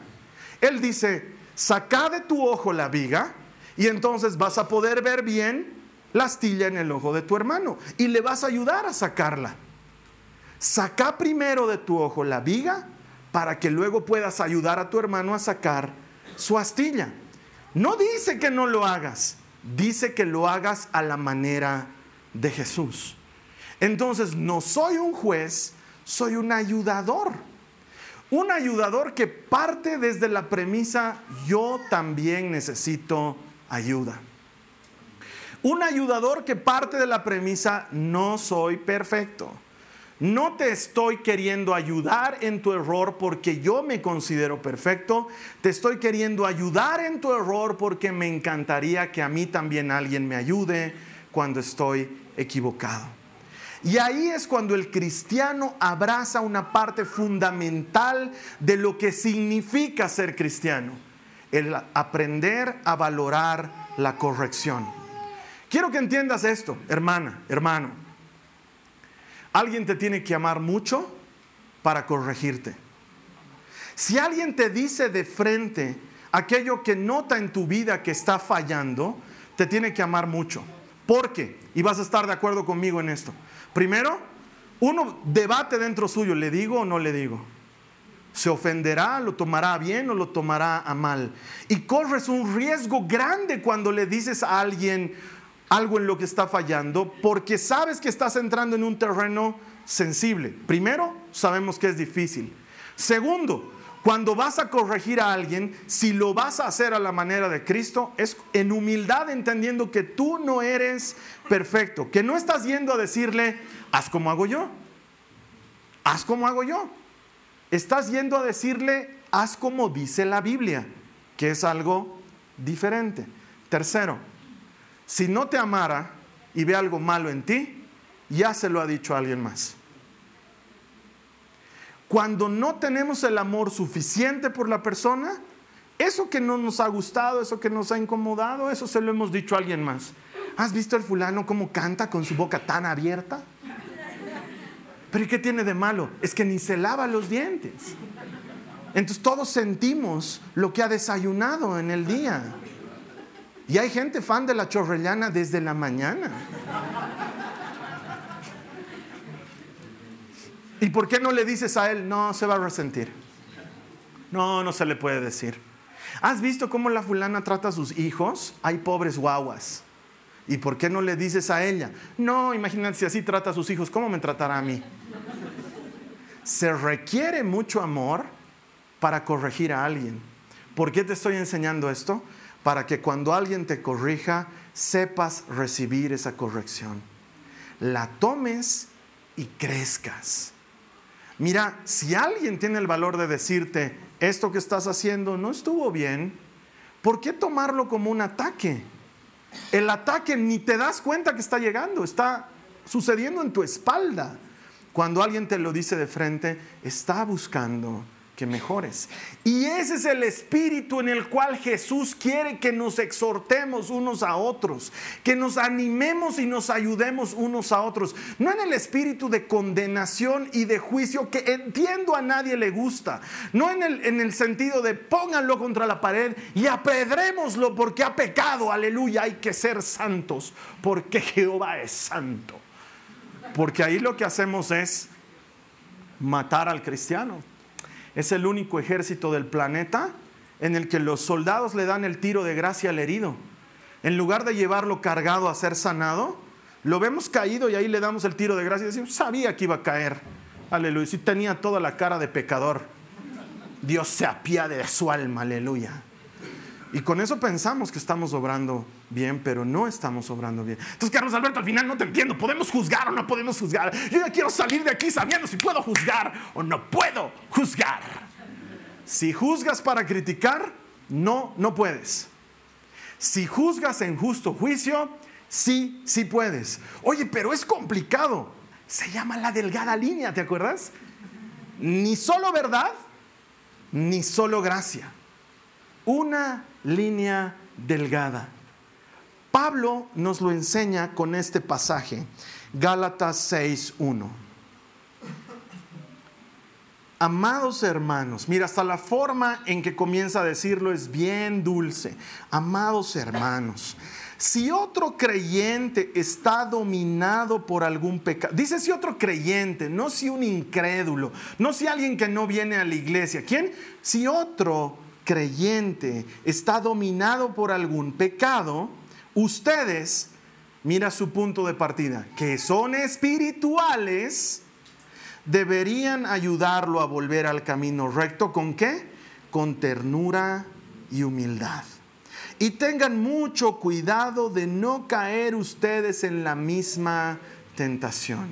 Él dice, saca de tu ojo la viga y entonces vas a poder ver bien la astilla en el ojo de tu hermano y le vas a ayudar a sacarla. Saca primero de tu ojo la viga para que luego puedas ayudar a tu hermano a sacar su astilla. No dice que no lo hagas, dice que lo hagas a la manera de Jesús. Entonces, no soy un juez, soy un ayudador. Un ayudador que parte desde la premisa, yo también necesito ayuda. Un ayudador que parte de la premisa, no soy perfecto. No te estoy queriendo ayudar en tu error porque yo me considero perfecto. Te estoy queriendo ayudar en tu error porque me encantaría que a mí también alguien me ayude cuando estoy equivocado. Y ahí es cuando el cristiano abraza una parte fundamental de lo que significa ser cristiano, el aprender a valorar la corrección. Quiero que entiendas esto, hermana, hermano. Alguien te tiene que amar mucho para corregirte. Si alguien te dice de frente aquello que nota en tu vida que está fallando, te tiene que amar mucho. ¿Por qué? Y vas a estar de acuerdo conmigo en esto. Primero, uno debate dentro suyo, ¿le digo o no le digo? ¿Se ofenderá, lo tomará bien o lo tomará a mal? Y corres un riesgo grande cuando le dices a alguien algo en lo que está fallando, porque sabes que estás entrando en un terreno sensible. Primero, sabemos que es difícil. Segundo, cuando vas a corregir a alguien, si lo vas a hacer a la manera de Cristo, es en humildad entendiendo que tú no eres perfecto, que no estás yendo a decirle, haz como hago yo, haz como hago yo. Estás yendo a decirle, haz como dice la Biblia, que es algo diferente. Tercero, si no te amara y ve algo malo en ti, ya se lo ha dicho a alguien más. Cuando no tenemos el amor suficiente por la persona, eso que no nos ha gustado, eso que nos ha incomodado, eso se lo hemos dicho a alguien más. ¿Has visto el fulano cómo canta con su boca tan abierta? Pero ¿y qué tiene de malo? Es que ni se lava los dientes. Entonces todos sentimos lo que ha desayunado en el día. Y hay gente fan de la chorrellana desde la mañana. ¿Y por qué no le dices a él, no, se va a resentir? No, no se le puede decir. ¿Has visto cómo la fulana trata a sus hijos? Hay pobres guaguas. ¿Y por qué no le dices a ella? No, imagínate si así trata a sus hijos, ¿cómo me tratará a mí? Se requiere mucho amor para corregir a alguien. ¿Por qué te estoy enseñando esto? Para que cuando alguien te corrija, sepas recibir esa corrección. La tomes y crezcas. Mira, si alguien tiene el valor de decirte, esto que estás haciendo no estuvo bien, ¿por qué tomarlo como un ataque? El ataque ni te das cuenta que está llegando, está sucediendo en tu espalda. Cuando alguien te lo dice de frente, está buscando que mejores. Y ese es el espíritu en el cual Jesús quiere que nos exhortemos unos a otros, que nos animemos y nos ayudemos unos a otros. No en el espíritu de condenación y de juicio que entiendo a nadie le gusta. No en el, en el sentido de pónganlo contra la pared y apedrémoslo porque ha pecado. Aleluya, hay que ser santos porque Jehová es santo. Porque ahí lo que hacemos es matar al cristiano es el único ejército del planeta en el que los soldados le dan el tiro de gracia al herido. En lugar de llevarlo cargado a ser sanado, lo vemos caído y ahí le damos el tiro de gracia y decimos, sabía que iba a caer. Aleluya. Si tenía toda la cara de pecador. Dios se apiade de su alma, aleluya. Y con eso pensamos que estamos obrando bien, pero no estamos obrando bien. Entonces, Carlos Alberto, al final no te entiendo. ¿Podemos juzgar o no podemos juzgar? Yo ya quiero salir de aquí sabiendo si puedo juzgar o no puedo juzgar. Si juzgas para criticar, no, no puedes. Si juzgas en justo juicio, sí, sí puedes. Oye, pero es complicado. Se llama la delgada línea, ¿te acuerdas? Ni solo verdad, ni solo gracia. Una línea delgada. Pablo nos lo enseña con este pasaje, Gálatas 6.1. Amados hermanos, mira, hasta la forma en que comienza a decirlo es bien dulce. Amados hermanos, si otro creyente está dominado por algún pecado, dice si otro creyente, no si un incrédulo, no si alguien que no viene a la iglesia. ¿Quién? Si otro creyente está dominado por algún pecado, ustedes, mira su punto de partida, que son espirituales, deberían ayudarlo a volver al camino recto. ¿Con qué? Con ternura y humildad. Y tengan mucho cuidado de no caer ustedes en la misma tentación.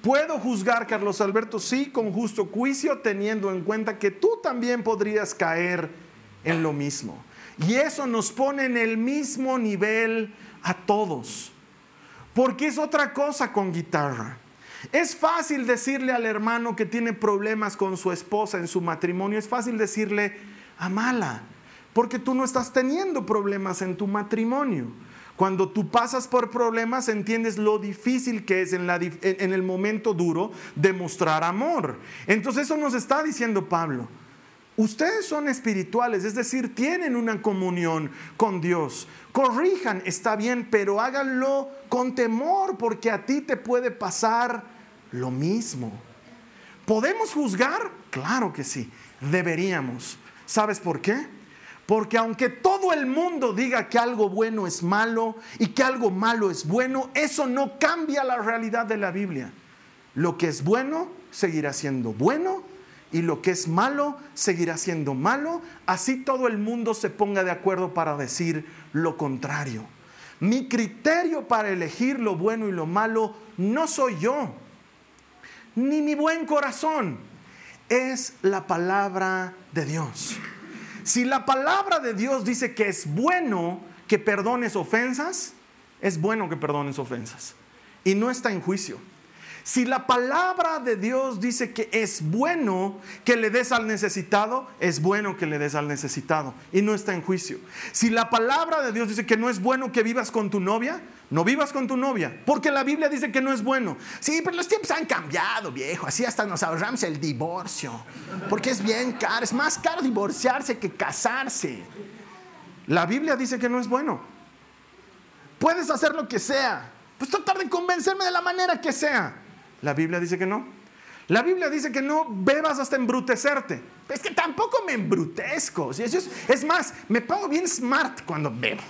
¿Puedo juzgar, Carlos Alberto? Sí, con justo juicio, teniendo en cuenta que tú también podrías caer en lo mismo. Y eso nos pone en el mismo nivel a todos. Porque es otra cosa con guitarra. Es fácil decirle al hermano que tiene problemas con su esposa en su matrimonio, es fácil decirle, amala, porque tú no estás teniendo problemas en tu matrimonio. Cuando tú pasas por problemas, entiendes lo difícil que es en, en el momento duro demostrar amor. Entonces eso nos está diciendo Pablo. Ustedes son espirituales, es decir, tienen una comunión con Dios. Corrijan, está bien, pero háganlo con temor porque a ti te puede pasar lo mismo. ¿Podemos juzgar? Claro que sí, deberíamos. ¿Sabes por qué? Porque aunque todo el mundo diga que algo bueno es malo y que algo malo es bueno, eso no cambia la realidad de la Biblia. Lo que es bueno seguirá siendo bueno y lo que es malo seguirá siendo malo, así todo el mundo se ponga de acuerdo para decir lo contrario. Mi criterio para elegir lo bueno y lo malo no soy yo, ni mi buen corazón, es la palabra de Dios. Si la palabra de Dios dice que es bueno que perdones ofensas, es bueno que perdones ofensas. Y no está en juicio. Si la palabra de Dios dice que es bueno que le des al necesitado, es bueno que le des al necesitado y no está en juicio. Si la palabra de Dios dice que no es bueno que vivas con tu novia, no vivas con tu novia, porque la Biblia dice que no es bueno. Sí, pero los tiempos han cambiado, viejo, así hasta nos ahorramos el divorcio, porque es bien caro, es más caro divorciarse que casarse. La Biblia dice que no es bueno. Puedes hacer lo que sea, pues tratar de convencerme de la manera que sea. La Biblia dice que no. La Biblia dice que no bebas hasta embrutecerte. Es que tampoco me embrutezco. Es, más, me pongo bien smart cuando bebo.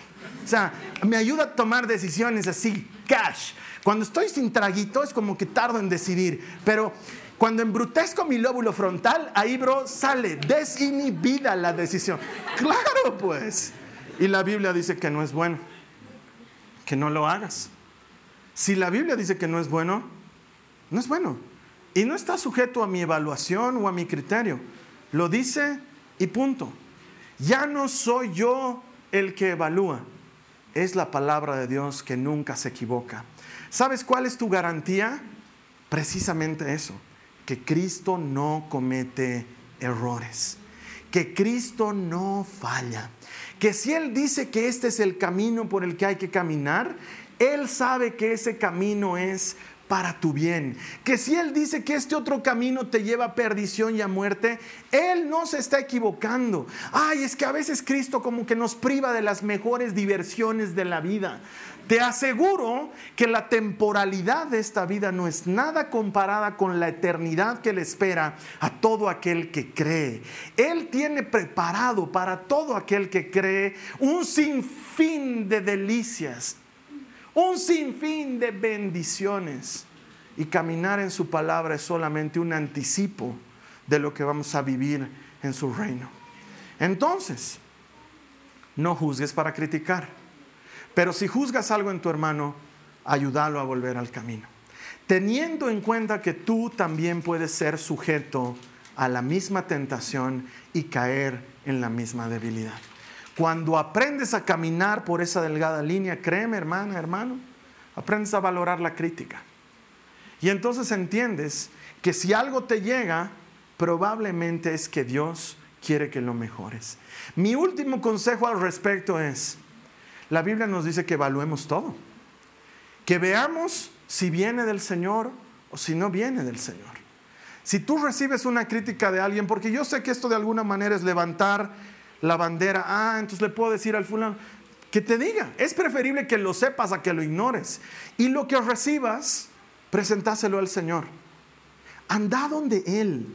O sea, me ayuda a tomar decisiones así, cash. Cuando estoy sin traguito es como que tardo en decidir. Pero cuando embrutezco mi lóbulo frontal, ahí, bro, sale desinhibida la decisión. Claro, pues. Y la Biblia dice que no es bueno. Que no lo hagas. Si la Biblia dice que no es bueno, no es bueno. Y no está sujeto a mi evaluación o a mi criterio. Lo dice y punto. Ya no soy yo el que evalúa. Es la palabra de Dios que nunca se equivoca. ¿Sabes cuál es tu garantía? Precisamente eso, que Cristo no comete errores, que Cristo no falla, que si Él dice que este es el camino por el que hay que caminar, Él sabe que ese camino es para tu bien. Que si Él dice que este otro camino te lleva a perdición y a muerte, Él no se está equivocando. Ay, es que a veces Cristo como que nos priva de las mejores diversiones de la vida. Te aseguro que la temporalidad de esta vida no es nada comparada con la eternidad que le espera a todo aquel que cree. Él tiene preparado para todo aquel que cree un sinfín de delicias un sinfín de bendiciones. Y caminar en su palabra es solamente un anticipo de lo que vamos a vivir en su reino. Entonces, no juzgues para criticar, pero si juzgas algo en tu hermano, ayúdalo a volver al camino. Teniendo en cuenta que tú también puedes ser sujeto a la misma tentación y caer en la misma debilidad. Cuando aprendes a caminar por esa delgada línea, créeme hermana, hermano, aprendes a valorar la crítica. Y entonces entiendes que si algo te llega, probablemente es que Dios quiere que lo mejores. Mi último consejo al respecto es, la Biblia nos dice que evaluemos todo, que veamos si viene del Señor o si no viene del Señor. Si tú recibes una crítica de alguien, porque yo sé que esto de alguna manera es levantar la bandera, ah, entonces le puedo decir al fulano, que te diga, es preferible que lo sepas a que lo ignores. Y lo que recibas, presentáselo al Señor. Anda donde Él,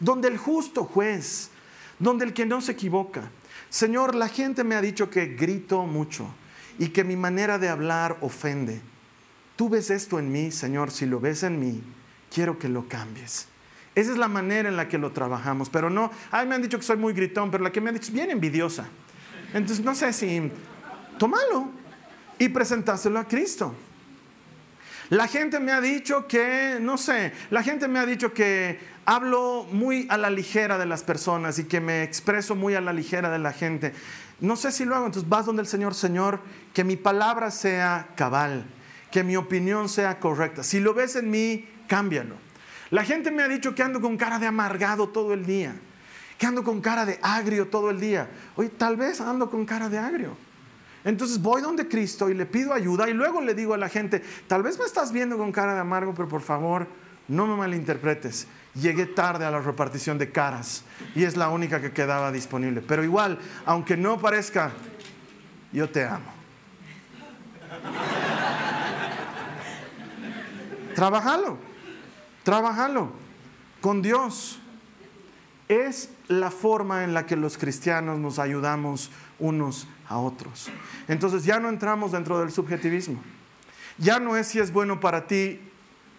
donde el justo juez, donde el que no se equivoca. Señor, la gente me ha dicho que grito mucho y que mi manera de hablar ofende. Tú ves esto en mí, Señor, si lo ves en mí, quiero que lo cambies. Esa es la manera en la que lo trabajamos. Pero no, ay, me han dicho que soy muy gritón, pero la que me han dicho es bien envidiosa. Entonces, no sé si, tómalo y presentáselo a Cristo. La gente me ha dicho que, no sé, la gente me ha dicho que hablo muy a la ligera de las personas y que me expreso muy a la ligera de la gente. No sé si lo hago, entonces vas donde el Señor, Señor, que mi palabra sea cabal, que mi opinión sea correcta. Si lo ves en mí, cámbialo. La gente me ha dicho que ando con cara de amargado todo el día, que ando con cara de agrio todo el día. Hoy tal vez ando con cara de agrio. Entonces voy donde Cristo y le pido ayuda y luego le digo a la gente, tal vez me estás viendo con cara de amargo, pero por favor no me malinterpretes. Llegué tarde a la repartición de caras y es la única que quedaba disponible. Pero igual, aunque no parezca, yo te amo. Trabajalo. Trabajalo con Dios. Es la forma en la que los cristianos nos ayudamos unos a otros. Entonces ya no entramos dentro del subjetivismo. Ya no es si es bueno para ti,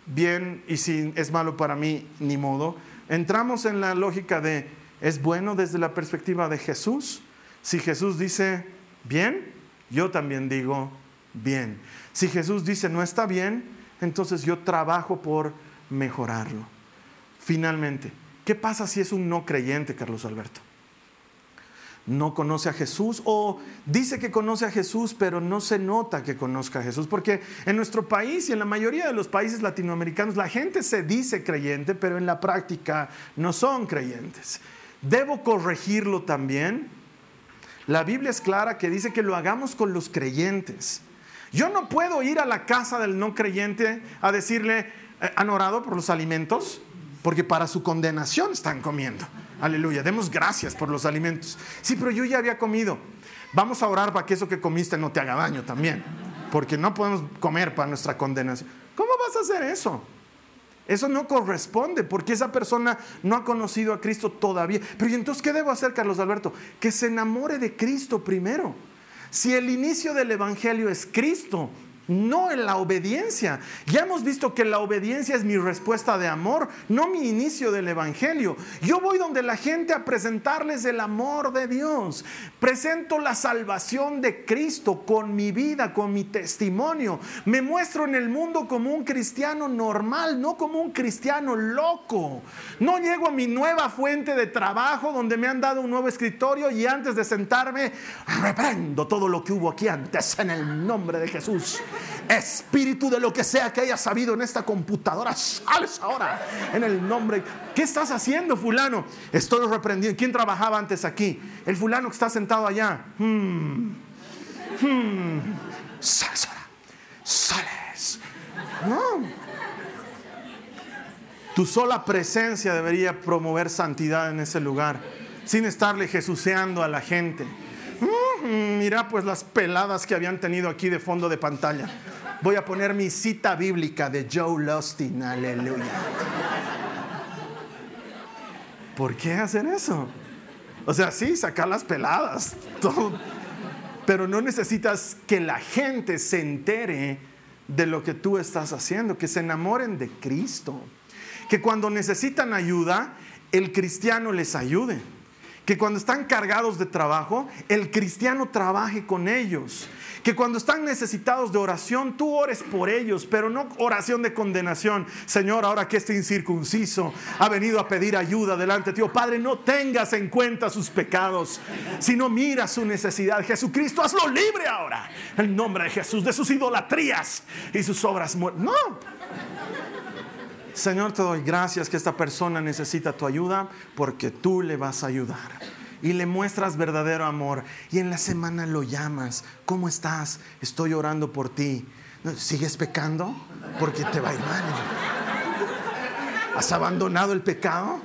bien, y si es malo para mí, ni modo. Entramos en la lógica de, ¿es bueno desde la perspectiva de Jesús? Si Jesús dice, bien, yo también digo, bien. Si Jesús dice, no está bien, entonces yo trabajo por mejorarlo. Finalmente, ¿qué pasa si es un no creyente, Carlos Alberto? no conoce a Jesús o dice que conoce a Jesús, pero no se nota que conozca a Jesús, porque en nuestro país y en la mayoría de los países latinoamericanos la gente se dice creyente, pero en la práctica no son creyentes. ¿Debo corregirlo también? La Biblia es clara que dice que lo hagamos con los creyentes. Yo no puedo ir a la casa del no creyente a decirle, ¿Han orado por los alimentos? Porque para su condenación están comiendo. Aleluya. Demos gracias por los alimentos. Sí, pero yo ya había comido. Vamos a orar para que eso que comiste no te haga daño también. Porque no podemos comer para nuestra condenación. ¿Cómo vas a hacer eso? Eso no corresponde porque esa persona no ha conocido a Cristo todavía. Pero ¿y entonces qué debo hacer, Carlos Alberto? Que se enamore de Cristo primero. Si el inicio del Evangelio es Cristo, no en la obediencia. Ya hemos visto que la obediencia es mi respuesta de amor, no mi inicio del Evangelio. Yo voy donde la gente a presentarles el amor de Dios. Presento la salvación de Cristo con mi vida, con mi testimonio. Me muestro en el mundo como un cristiano normal, no como un cristiano loco. No llego a mi nueva fuente de trabajo donde me han dado un nuevo escritorio y antes de sentarme reprendo todo lo que hubo aquí antes en el nombre de Jesús Espíritu de lo que sea que haya sabido en esta computadora, sales ahora en el nombre. ¿Qué estás haciendo, fulano? Estoy reprendiendo. ¿Quién trabajaba antes aquí? El fulano que está sentado allá. Hmm. Hmm. Sales ahora. Sales. No. Tu sola presencia debería promover santidad en ese lugar, sin estarle jesuceando a la gente. Mm, mira pues las peladas que habían tenido aquí de fondo de pantalla. Voy a poner mi cita bíblica de Joe Lustin, aleluya. ¿Por qué hacer eso? O sea, sí, sacar las peladas, pero no necesitas que la gente se entere de lo que tú estás haciendo, que se enamoren de Cristo, que cuando necesitan ayuda, el cristiano les ayude que cuando están cargados de trabajo, el cristiano trabaje con ellos. Que cuando están necesitados de oración, tú ores por ellos, pero no oración de condenación. Señor, ahora que este incircunciso ha venido a pedir ayuda delante de ti, oh Padre, no tengas en cuenta sus pecados, sino mira su necesidad. Jesucristo, hazlo libre ahora. En nombre de Jesús, de sus idolatrías y sus obras muertas. No. Señor, te doy gracias que esta persona necesita tu ayuda porque tú le vas a ayudar. Y le muestras verdadero amor. Y en la semana lo llamas. ¿Cómo estás? Estoy orando por ti. ¿Sigues pecando? Porque te va a ir mal. ¿Has abandonado el pecado?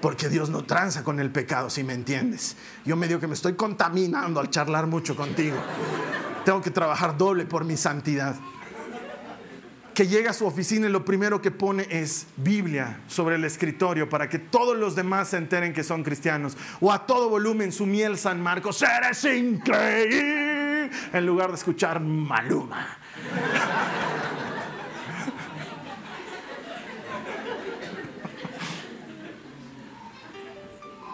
Porque Dios no tranza con el pecado, si me entiendes. Yo medio que me estoy contaminando al charlar mucho contigo. Tengo que trabajar doble por mi santidad que llega a su oficina y lo primero que pone es Biblia sobre el escritorio para que todos los demás se enteren que son cristianos. O a todo volumen su miel San Marcos, eres increíble, en lugar de escuchar Maluma.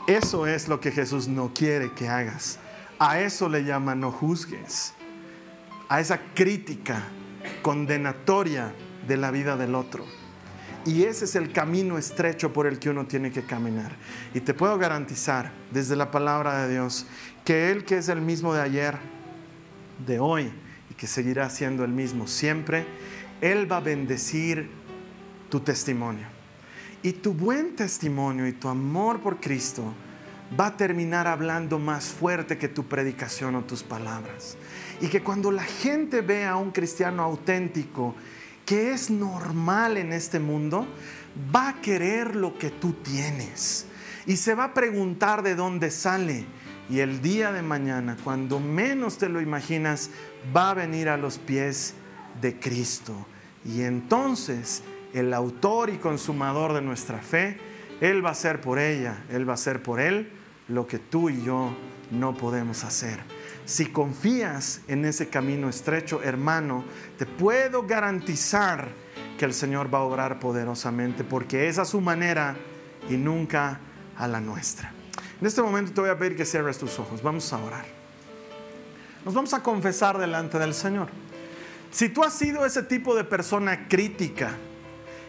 Eso es lo que Jesús no quiere que hagas. A eso le llama no juzgues. A esa crítica condenatoria de la vida del otro. Y ese es el camino estrecho por el que uno tiene que caminar. Y te puedo garantizar desde la palabra de Dios que Él que es el mismo de ayer, de hoy y que seguirá siendo el mismo siempre, Él va a bendecir tu testimonio. Y tu buen testimonio y tu amor por Cristo va a terminar hablando más fuerte que tu predicación o tus palabras. Y que cuando la gente ve a un cristiano auténtico, que es normal en este mundo, va a querer lo que tú tienes. Y se va a preguntar de dónde sale. Y el día de mañana, cuando menos te lo imaginas, va a venir a los pies de Cristo. Y entonces el autor y consumador de nuestra fe, Él va a hacer por ella, Él va a hacer por Él lo que tú y yo no podemos hacer. Si confías en ese camino estrecho, hermano, te puedo garantizar que el Señor va a obrar poderosamente, porque es a su manera y nunca a la nuestra. En este momento te voy a pedir que cierres tus ojos. Vamos a orar. Nos vamos a confesar delante del Señor. Si tú has sido ese tipo de persona crítica,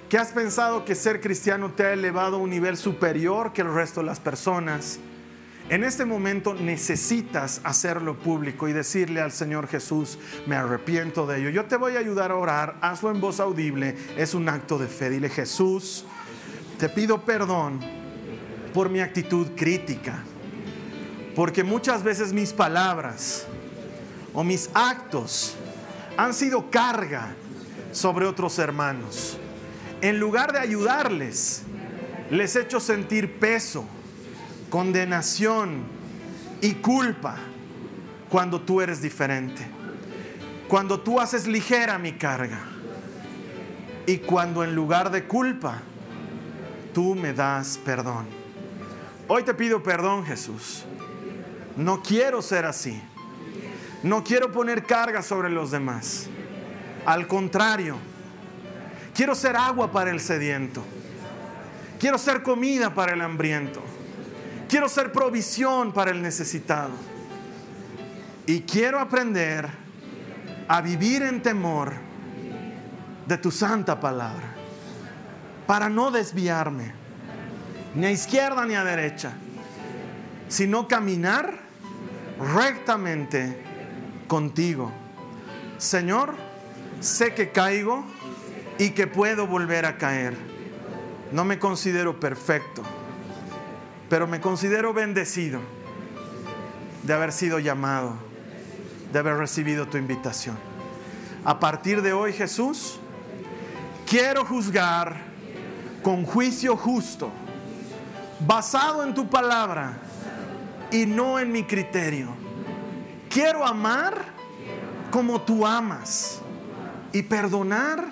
que has pensado que ser cristiano te ha elevado a un nivel superior que el resto de las personas, en este momento necesitas hacerlo público y decirle al Señor Jesús, me arrepiento de ello. Yo te voy a ayudar a orar, hazlo en voz audible, es un acto de fe. Dile Jesús, te pido perdón por mi actitud crítica, porque muchas veces mis palabras o mis actos han sido carga sobre otros hermanos. En lugar de ayudarles, les he hecho sentir peso condenación y culpa cuando tú eres diferente. Cuando tú haces ligera mi carga. Y cuando en lugar de culpa, tú me das perdón. Hoy te pido perdón, Jesús. No quiero ser así. No quiero poner carga sobre los demás. Al contrario, quiero ser agua para el sediento. Quiero ser comida para el hambriento. Quiero ser provisión para el necesitado. Y quiero aprender a vivir en temor de tu santa palabra. Para no desviarme, ni a izquierda ni a derecha, sino caminar rectamente contigo. Señor, Sé que caigo y que puedo volver a caer. No me considero perfecto, pero me considero bendecido de haber sido llamado, de haber recibido tu invitación. A partir de hoy, Jesús, quiero juzgar con juicio justo, basado en tu palabra y no en mi criterio. Quiero amar como tú amas y perdonar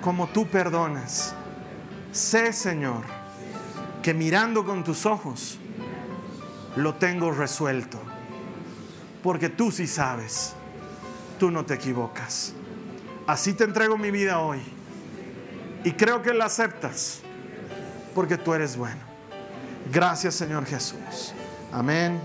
como tú perdonas. Sé, Señor, que mirando con tus ojos lo tengo resuelto, porque tú sí sabes, tú no te equivocas. Así te entrego mi vida hoy y creo que la aceptas, porque tú eres bueno. Gracias, Señor Jesús. Amén.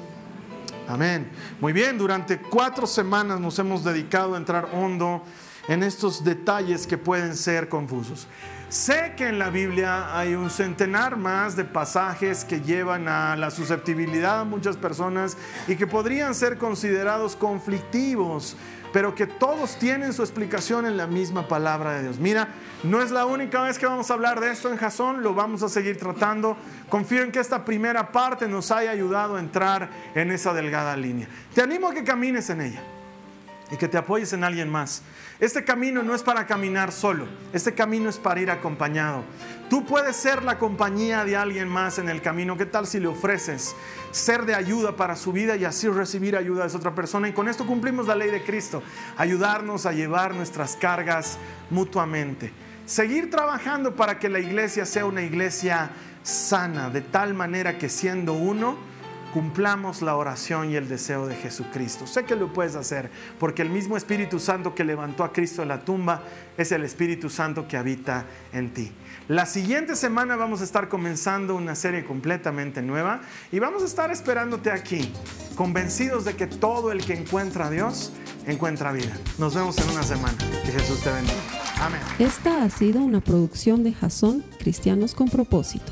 Amén. Muy bien, durante cuatro semanas nos hemos dedicado a entrar hondo en estos detalles que pueden ser confusos. Sé que en la Biblia hay un centenar más de pasajes que llevan a la susceptibilidad a muchas personas y que podrían ser considerados conflictivos, pero que todos tienen su explicación en la misma palabra de Dios. Mira, no es la única vez que vamos a hablar de esto en Jasón, lo vamos a seguir tratando. Confío en que esta primera parte nos haya ayudado a entrar en esa delgada línea. Te animo a que camines en ella y que te apoyes en alguien más. Este camino no es para caminar solo, este camino es para ir acompañado. Tú puedes ser la compañía de alguien más en el camino. ¿Qué tal si le ofreces ser de ayuda para su vida y así recibir ayuda de esa otra persona? Y con esto cumplimos la ley de Cristo, ayudarnos a llevar nuestras cargas mutuamente. Seguir trabajando para que la iglesia sea una iglesia sana, de tal manera que siendo uno, cumplamos la oración y el deseo de Jesucristo. Sé que lo puedes hacer porque el mismo Espíritu Santo que levantó a Cristo de la tumba es el Espíritu Santo que habita en ti. La siguiente semana vamos a estar comenzando una serie completamente nueva y vamos a estar esperándote aquí, convencidos de que todo el que encuentra a Dios encuentra vida. Nos vemos en una semana. Que Jesús te bendiga. Amén. Esta ha sido una producción de Jason Cristianos con propósito.